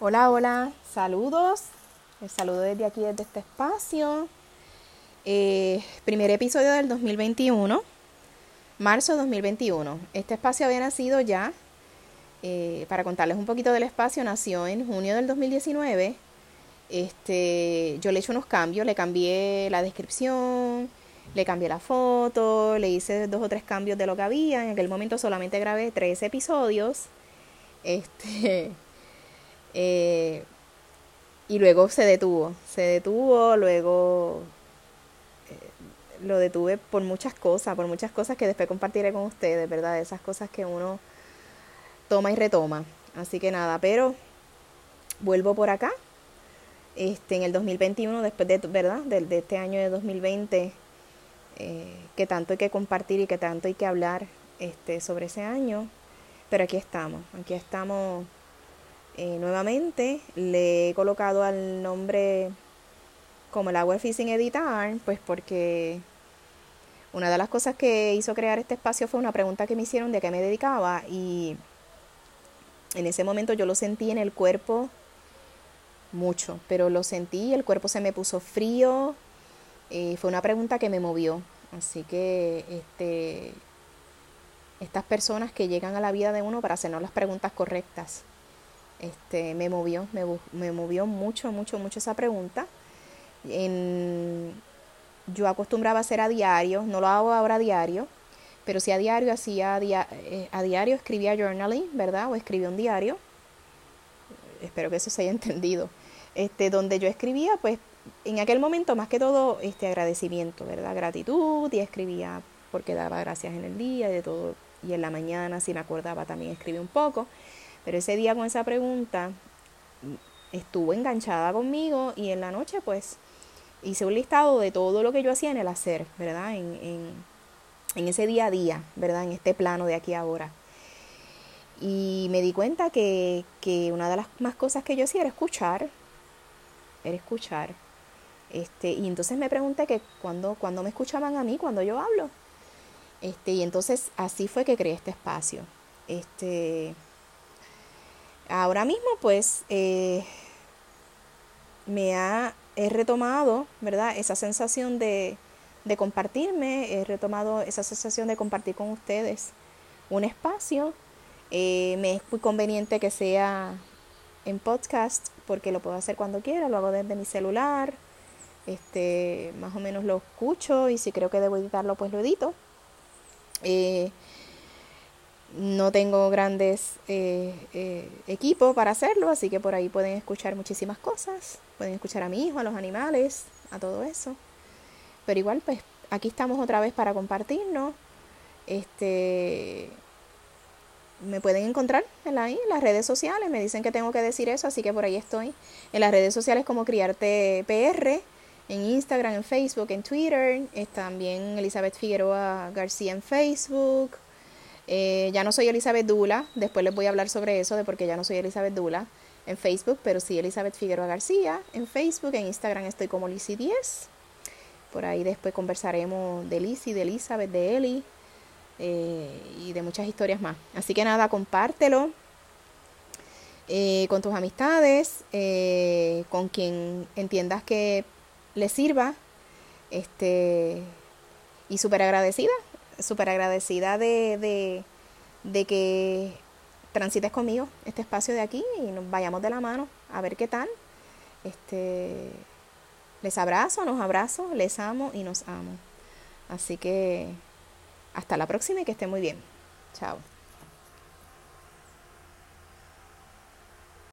Hola, hola, saludos. Les saludo desde aquí, desde este espacio. Eh, primer episodio del 2021, marzo 2021. Este espacio había nacido ya, eh, para contarles un poquito del espacio, nació en junio del 2019. Este, yo le he hecho unos cambios, le cambié la descripción, le cambié la foto, le hice dos o tres cambios de lo que había. En aquel momento solamente grabé tres episodios. Este. Eh, y luego se detuvo, se detuvo, luego eh, lo detuve por muchas cosas, por muchas cosas que después compartiré con ustedes, ¿verdad? Esas cosas que uno toma y retoma. Así que nada, pero vuelvo por acá. Este, en el 2021, después de, ¿verdad? De, de este año de 2020, eh, que tanto hay que compartir y que tanto hay que hablar este, sobre ese año. Pero aquí estamos, aquí estamos eh, nuevamente le he colocado al nombre como el Agua Fishing Editar, pues porque una de las cosas que hizo crear este espacio fue una pregunta que me hicieron de qué me dedicaba y en ese momento yo lo sentí en el cuerpo mucho, pero lo sentí, el cuerpo se me puso frío, eh, fue una pregunta que me movió, así que este, estas personas que llegan a la vida de uno para hacernos las preguntas correctas este, me movió, me, me movió mucho, mucho, mucho esa pregunta. En, yo acostumbraba a hacer a diario, no lo hago ahora a diario, pero si a diario hacía a, eh, a diario, escribía journaling, ¿verdad? O escribía un diario. Espero que eso se haya entendido. Este, donde yo escribía, pues, en aquel momento, más que todo, este agradecimiento, ¿verdad? Gratitud, y escribía porque daba gracias en el día, de todo, y en la mañana, si me acordaba, también escribí un poco. Pero ese día con esa pregunta estuvo enganchada conmigo y en la noche pues hice un listado de todo lo que yo hacía en el hacer, ¿verdad? En, en, ese día a día, ¿verdad? En este plano de aquí ahora. Y me di cuenta que, que una de las más cosas que yo hacía era escuchar, era escuchar. Este, y entonces me pregunté que cuando, cuando me escuchaban a mí, cuando yo hablo. Este, y entonces así fue que creé este espacio. Este, ahora mismo pues eh, me ha he retomado, ¿verdad? Esa sensación de, de compartirme, he retomado esa sensación de compartir con ustedes un espacio. Eh, me es muy conveniente que sea en podcast porque lo puedo hacer cuando quiera, lo hago desde mi celular, este, más o menos lo escucho y si creo que debo editarlo pues lo edito. Eh, no tengo grandes eh, eh, equipos para hacerlo, así que por ahí pueden escuchar muchísimas cosas. Pueden escuchar a mi hijo, a los animales, a todo eso. Pero igual, pues aquí estamos otra vez para compartirnos. Este, me pueden encontrar en, en las redes sociales. Me dicen que tengo que decir eso, así que por ahí estoy. En las redes sociales como Criarte PR, en Instagram, en Facebook, en Twitter. También Elizabeth Figueroa García en Facebook. Eh, ya no soy Elizabeth Dula, después les voy a hablar sobre eso, de por qué ya no soy Elizabeth Dula en Facebook, pero sí Elizabeth Figueroa García en Facebook, en Instagram estoy como Lizzy10. Por ahí después conversaremos de Lizzy, de Elizabeth, de Eli eh, y de muchas historias más. Así que nada, compártelo eh, con tus amistades, con quien entiendas que le sirva. Este, y súper agradecida súper agradecida de, de, de que transites conmigo este espacio de aquí y nos vayamos de la mano a ver qué tal. Este, les abrazo, nos abrazo, les amo y nos amo. Así que hasta la próxima y que esté muy bien. Chao.